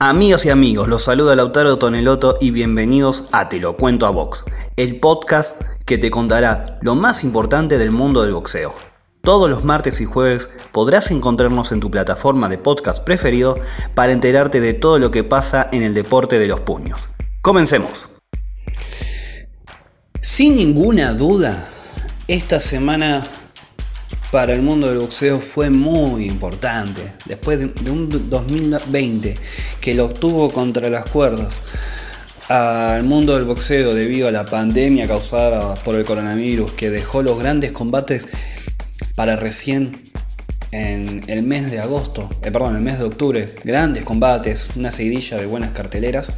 Amigos y amigos, los saluda Lautaro Toneloto y bienvenidos a Te lo cuento a Box, el podcast que te contará lo más importante del mundo del boxeo. Todos los martes y jueves podrás encontrarnos en tu plataforma de podcast preferido para enterarte de todo lo que pasa en el deporte de los puños. Comencemos. Sin ninguna duda, esta semana para el mundo del boxeo fue muy importante. Después de, un 2020 que lo obtuvo contra las cuerdas al mundo del boxeo debido a la pandemia causada por el coronavirus que dejó los grandes combates para recién en el mes de agosto, eh, perdón, el mes de octubre, grandes combates, una seguidilla de buenas carteleras.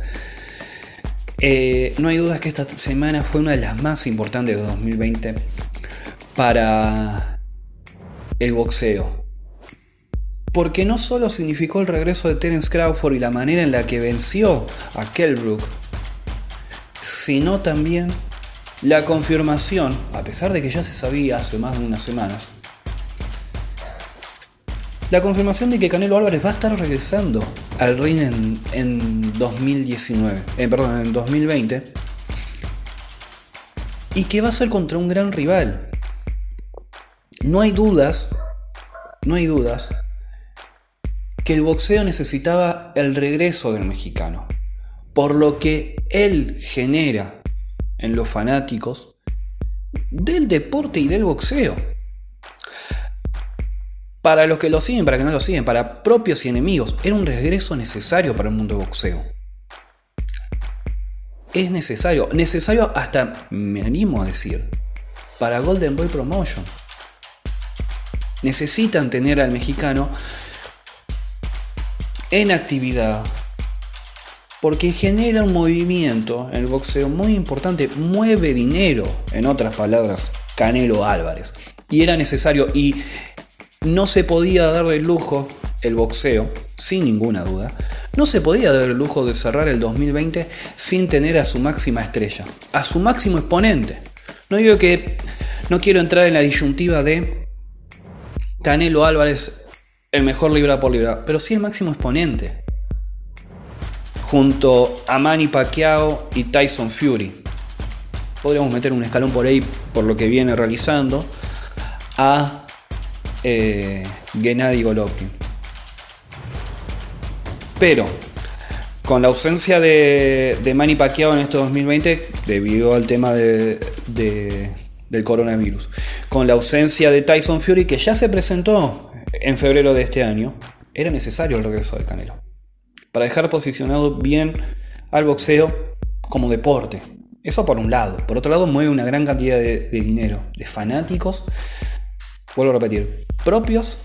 Eh, no hay dudas que esta semana fue una de las más importantes de 2020 para el boxeo. Porque no solo significó el regreso de Terence Crawford y la manera en la que venció a Kellbrook, sino también la confirmación, a pesar de que ya se sabía hace más de unas semanas, la confirmación de que Canelo Álvarez va a estar regresando al ring en, 2019, eh, perdón, en 2020, y que va a ser contra un gran rival, no hay dudas, no hay dudas, que el boxeo necesitaba el regreso del mexicano, por lo que él genera en los fanáticos del deporte y del boxeo. Para los que lo siguen, para que no lo siguen, para propios y enemigos, era un regreso necesario para el mundo del boxeo. Es necesario, necesario hasta, me animo a decir, para Golden Boy Promotions necesitan tener al mexicano en actividad. Porque genera un movimiento en el boxeo muy importante, mueve dinero, en otras palabras, Canelo Álvarez. Y era necesario y no se podía dar el lujo el boxeo, sin ninguna duda, no se podía dar el lujo de cerrar el 2020 sin tener a su máxima estrella, a su máximo exponente. No digo que no quiero entrar en la disyuntiva de Canelo Álvarez el mejor libra por libra, pero sí el máximo exponente. Junto a Manny Pacquiao y Tyson Fury. Podríamos meter un escalón por ahí por lo que viene realizando. A eh, Gennady Golovkin. Pero, con la ausencia de, de Manny Pacquiao en este 2020, debido al tema de, del coronavirus. Con la ausencia de Tyson Fury, que ya se presentó en febrero de este año, era necesario el regreso del Canelo. Para dejar posicionado bien al boxeo como deporte. Eso por un lado. Por otro lado, mueve una gran cantidad de, de dinero, de fanáticos, vuelvo a repetir, propios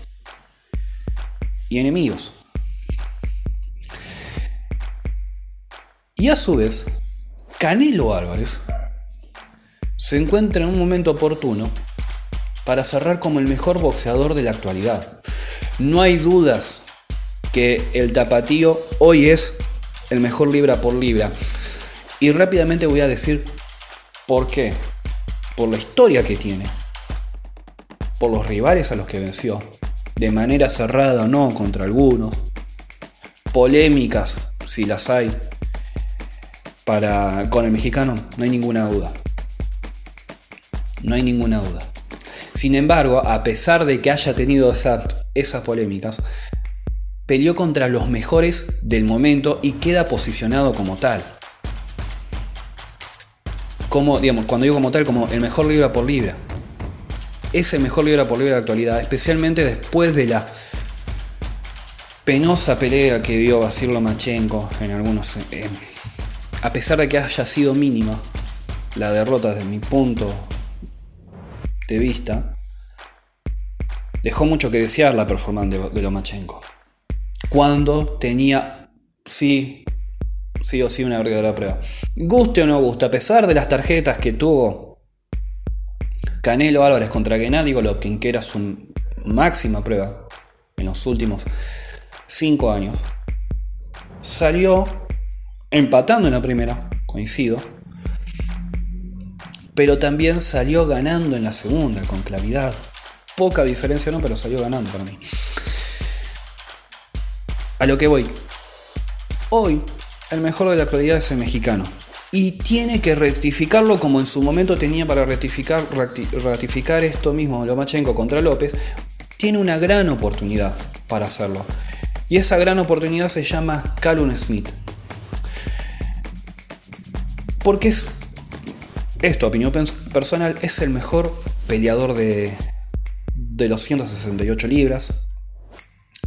y enemigos. Y a su vez, Canelo Álvarez se encuentra en un momento oportuno para cerrar como el mejor boxeador de la actualidad. No hay dudas que el tapatío hoy es el mejor libra por libra. Y rápidamente voy a decir por qué. Por la historia que tiene. Por los rivales a los que venció. De manera cerrada o no contra algunos. Polémicas, si las hay. Para, con el mexicano, no hay ninguna duda no hay ninguna duda. Sin embargo, a pesar de que haya tenido esas polémicas, peleó contra los mejores del momento y queda posicionado como tal. Como, digamos, cuando digo como tal, como el mejor libra por libra. Es el mejor libra por libra de actualidad, especialmente después de la penosa pelea que dio Basil Lomachenko en algunos. Eh, a pesar de que haya sido mínima la derrota desde mi punto de vista, dejó mucho que desear la performance de, Lomachenko. Cuando tenía, sí, sí o sí, una verdadera prueba. Guste o no guste, a pesar de las tarjetas que tuvo Canelo Álvarez contra Gennady Golovkin, que era su máxima prueba en los últimos 5 años, salió empatando en la primera, coincido, pero también salió ganando en la segunda, con claridad. Poca diferencia no, pero salió ganando para mí. A lo que voy. Hoy, el mejor de la actualidad es el mexicano. Y tiene que rectificarlo como en su momento tenía para rectificar, ratificar esto mismo Lomachenko contra López. Tiene una gran oportunidad para hacerlo. Y esa gran oportunidad se llama Callum Smith. Porque es, esto, opinión personal, es el mejor peleador de, de los 168 libras.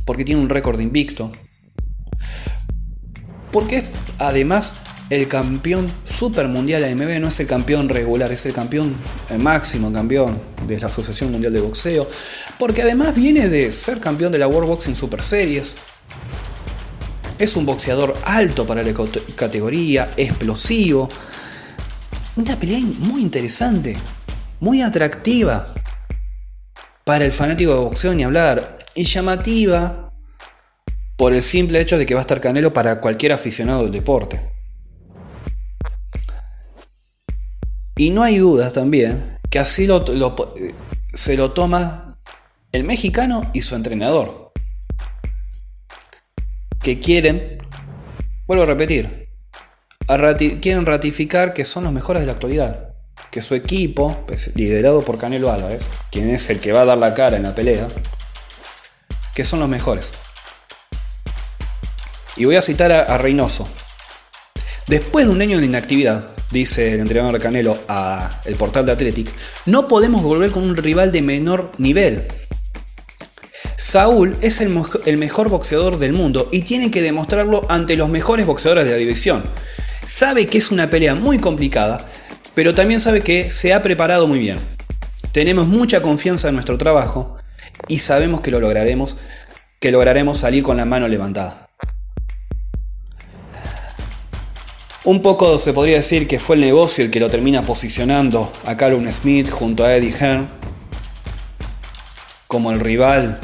Porque tiene un récord invicto. Porque es además el campeón super mundial AMB, no es el campeón regular, es el campeón, máximo campeón de la Asociación Mundial de Boxeo. Porque además viene de ser campeón de la World Boxing Super Series. Es un boxeador alto para la categoría, explosivo. Una pelea muy interesante, muy atractiva para el fanático de boxeo ni hablar. Y llamativa por el simple hecho de que va a estar Canelo para cualquier aficionado del deporte. Y no hay dudas también que así se lo toma el mexicano y su entrenador. Que quieren, vuelvo a repetir, quieren ratificar que son los mejores de la actualidad. Que su equipo, pues, liderado por Canelo Álvarez, quien es el que va a dar la cara en la pelea, que son los mejores. Y voy a citar a, a Reynoso. Después de un año de inactividad, dice el entrenador Canelo a el portal de Athletic, no podemos volver con un rival de menor nivel. Saúl es el, el, mejor boxeador del mundo y tiene que demostrarlo ante los mejores boxeadores de la división. Sabe que es una pelea muy complicada, pero también sabe que se ha preparado muy bien. Tenemos mucha confianza en nuestro trabajo y sabemos que lo lograremos, que lograremos salir con la mano levantada. Un poco se podría decir que fue el negocio el que lo termina posicionando a Callum Smith junto a Eddie Hearn como el rival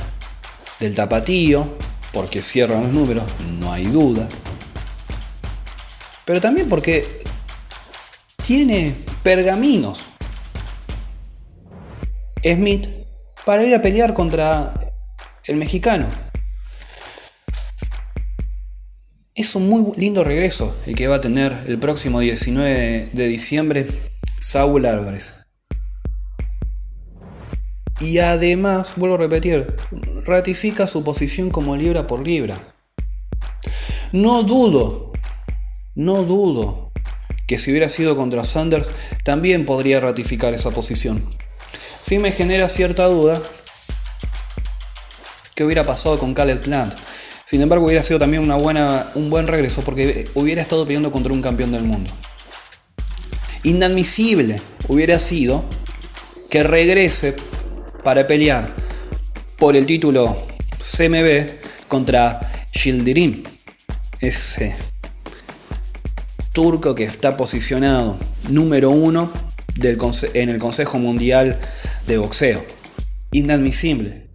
del tapatío, porque cierran los números, no hay duda. Pero también porque tiene pergaminos Smith para ir a pelear contra el mexicano. Es un muy lindo regreso el que va a tener el próximo 19 de diciembre Saúl Álvarez. Y además, vuelvo a repetir, ratifica su posición como libra por libra. No dudo, no dudo que si hubiera sido contra Sanders también podría ratificar esa posición. Sí me genera cierta duda que hubiera pasado con Caleb Plant. Sin embargo, hubiera sido también una buena, un buen regreso porque hubiera estado peleando contra un campeón del mundo. Inadmisible hubiera sido que regrese para pelear por el título CMB contra Shildirim, ese turco que está posicionado número uno en el Consejo Mundial de Boxeo. Inadmisible.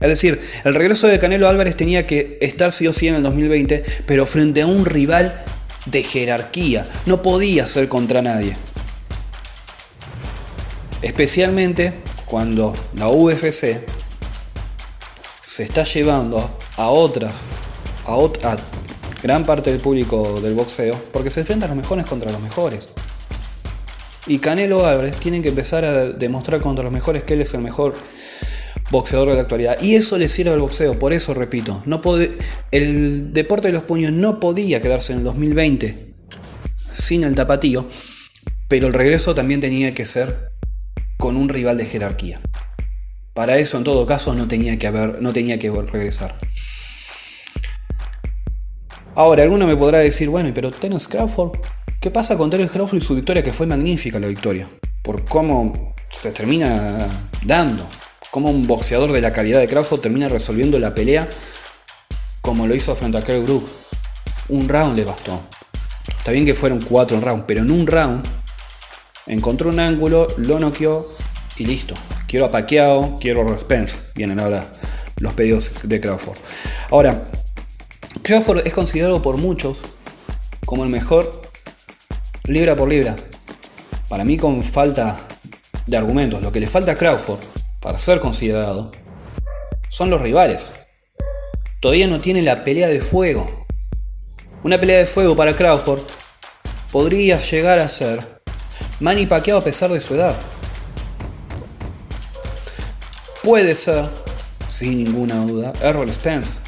Es decir, el regreso de Canelo Álvarez tenía que estar sí o sí en el 2020, pero frente a un rival de jerarquía. No podía ser contra nadie. Especialmente cuando la UFC se está llevando a otras, a gran parte del público del boxeo, porque se enfrentan los mejores contra los mejores. Y Canelo Álvarez tiene que empezar a demostrar contra los mejores que él es el mejor boxeador de la actualidad. Y eso le sirve al boxeo, por eso repito, no el deporte de los puños no podía quedarse en el 2020 sin el tapatío, pero el regreso también tenía que ser con un rival de jerarquía. Para eso en todo caso no tenía que haber, no tenía que regresar. Ahora, alguno me podrá decir, bueno, pero Terence Crawford, ¿qué pasa con Terence Crawford y su victoria? Que fue magnífica la victoria, por cómo se termina dando cómo un boxeador de la calidad de Crawford termina resolviendo la pelea como lo hizo frente a Kell Brook. Un round le bastó. Está bien que fueron cuatro rounds, pero en un round encontró un ángulo, lo noqueó y listo. Quiero a Pacquiao, quiero a Spence. Vienen ahora los pedidos de Crawford. Ahora, Crawford es considerado por muchos como el mejor libra por libra. Para mí con falta de argumentos. Lo que le falta a Crawford para ser considerado, son los rivales. Todavía no tiene la pelea de fuego. Una pelea de fuego para Crawford podría llegar a ser Manny Pacquiao a pesar de su edad. Puede ser, sin ninguna duda, Errol Spence.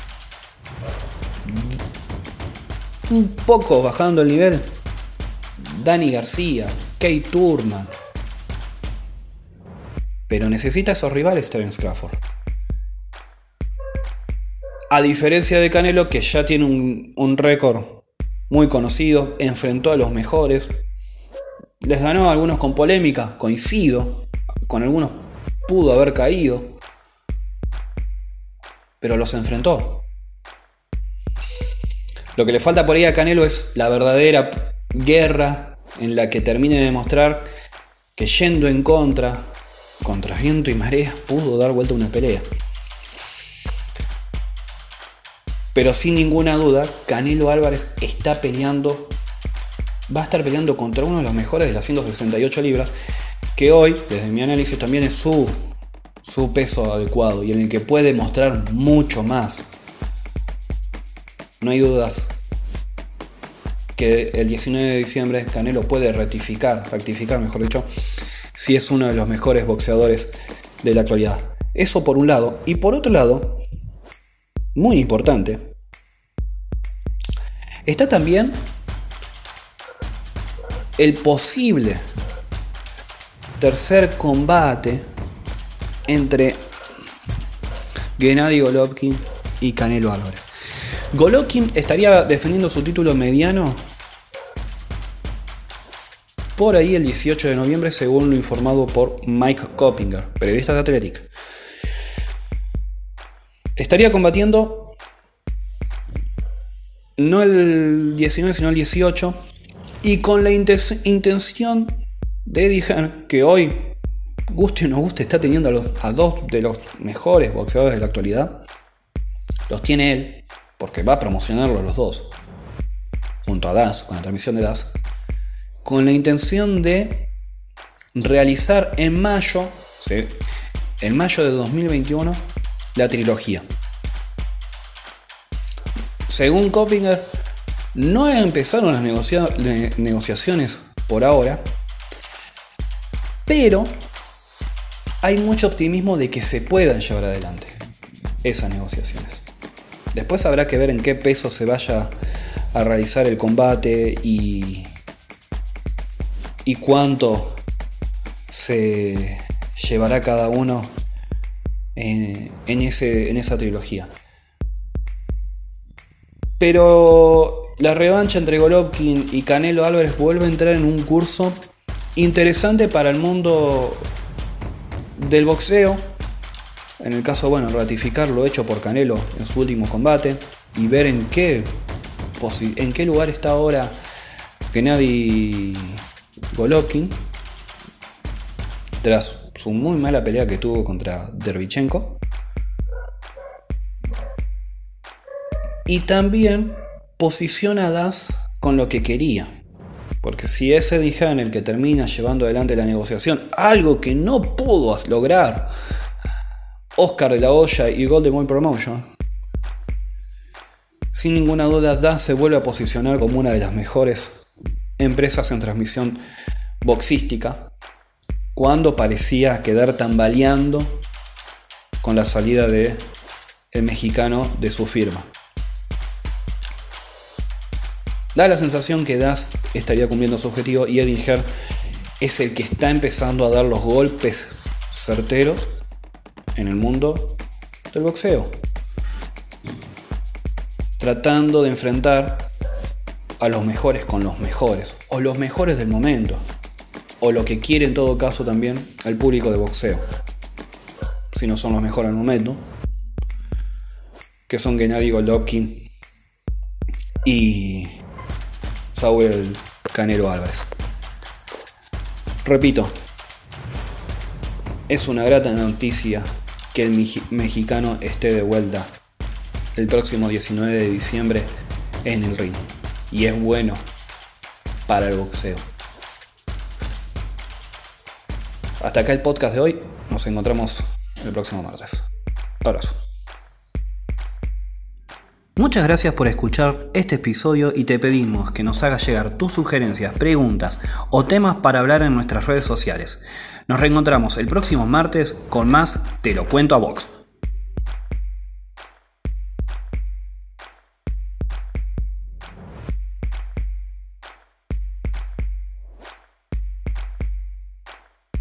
Un poco bajando el nivel, Danny García, Kate Turman. Pero necesita esos rivales Terence Crawford. A diferencia de Canelo, que ya tiene un, un récord muy conocido, enfrentó a los mejores, les ganó a algunos con polémica, coincido, con algunos pudo haber caído, pero los enfrentó. Lo que le falta por ahí a Canelo es la verdadera guerra en la que termine de demostrar que yendo en contra, contra viento y marea, pudo dar vuelta una pelea. Pero sin ninguna duda, Canelo Álvarez está peleando, va a estar peleando contra uno de los mejores de las 168 libras, que hoy, desde mi análisis, también es su, su peso adecuado y en el que puede mostrar mucho más. No hay dudas que el 19 de diciembre Canelo puede rectificar, rectificar mejor dicho, si es uno de los mejores boxeadores de la actualidad. Eso por un lado. Y por otro lado, muy importante, está también el posible tercer combate entre Gennady Golovkin y Canelo Álvarez. Golovkin estaría defendiendo su título mediano por ahí el 18 de noviembre, según lo informado por Mike Coppinger, periodista de Athletic. Estaría combatiendo no el 19, sino el 18, y con la intención de Eddie que hoy, guste o no guste, está teniendo a, los, a dos de los mejores boxeadores de la actualidad, los tiene él, porque va a promocionarlo los dos, junto a Das, con la transmisión de Das, con la intención de realizar en mayo, en mayo de 2021, la trilogía. Según Coppinger, no empezaron las negociaciones por ahora, pero hay mucho optimismo de que se puedan llevar adelante esas negociaciones. Después habrá que ver en qué peso se vaya a realizar el combate y y cuánto se llevará cada uno en, ese, en esa trilogía. Pero la revancha entre Golovkin y Canelo Álvarez vuelve a entrar en un curso interesante para el mundo del boxeo. En el caso, bueno, ratificar lo hecho por Canelo en su último combate y ver en qué, en qué lugar está ahora Gennady Golovkin, tras su muy mala pelea que tuvo contra Dervichenko. Y también posiciona a Das con lo que quería. Porque si es Eddie Hearn el que termina llevando adelante la negociación, algo que no pudo lograr Oscar de la Hoya y Golden Boy Promotion, sin ninguna duda Das se vuelve a posicionar como una de las mejores empresas en transmisión boxística, cuando parecía quedar tambaleando con la salida de mexicano de su firma. Da la sensación que Das estaría cumpliendo su objetivo y Edinger es el que está empezando a dar los golpes certeros en el mundo del boxeo. Tratando de enfrentar a los mejores con los mejores, o los mejores del momento, o lo que quiere en todo caso también el público de boxeo, si no son los mejores del momento, que son Gennady Golovkin y Saúl Canelo Álvarez. Repito, es una grata noticia que el mexicano esté de vuelta el próximo 19 de diciembre en el ring y es bueno para el boxeo. Hasta acá el podcast de hoy. Nos encontramos el próximo martes. Abrazo. Muchas gracias por escuchar este episodio y te pedimos que nos hagas llegar tus sugerencias, preguntas o temas para hablar en nuestras redes sociales. Nos reencontramos el próximo martes con más Te lo cuento a Vox.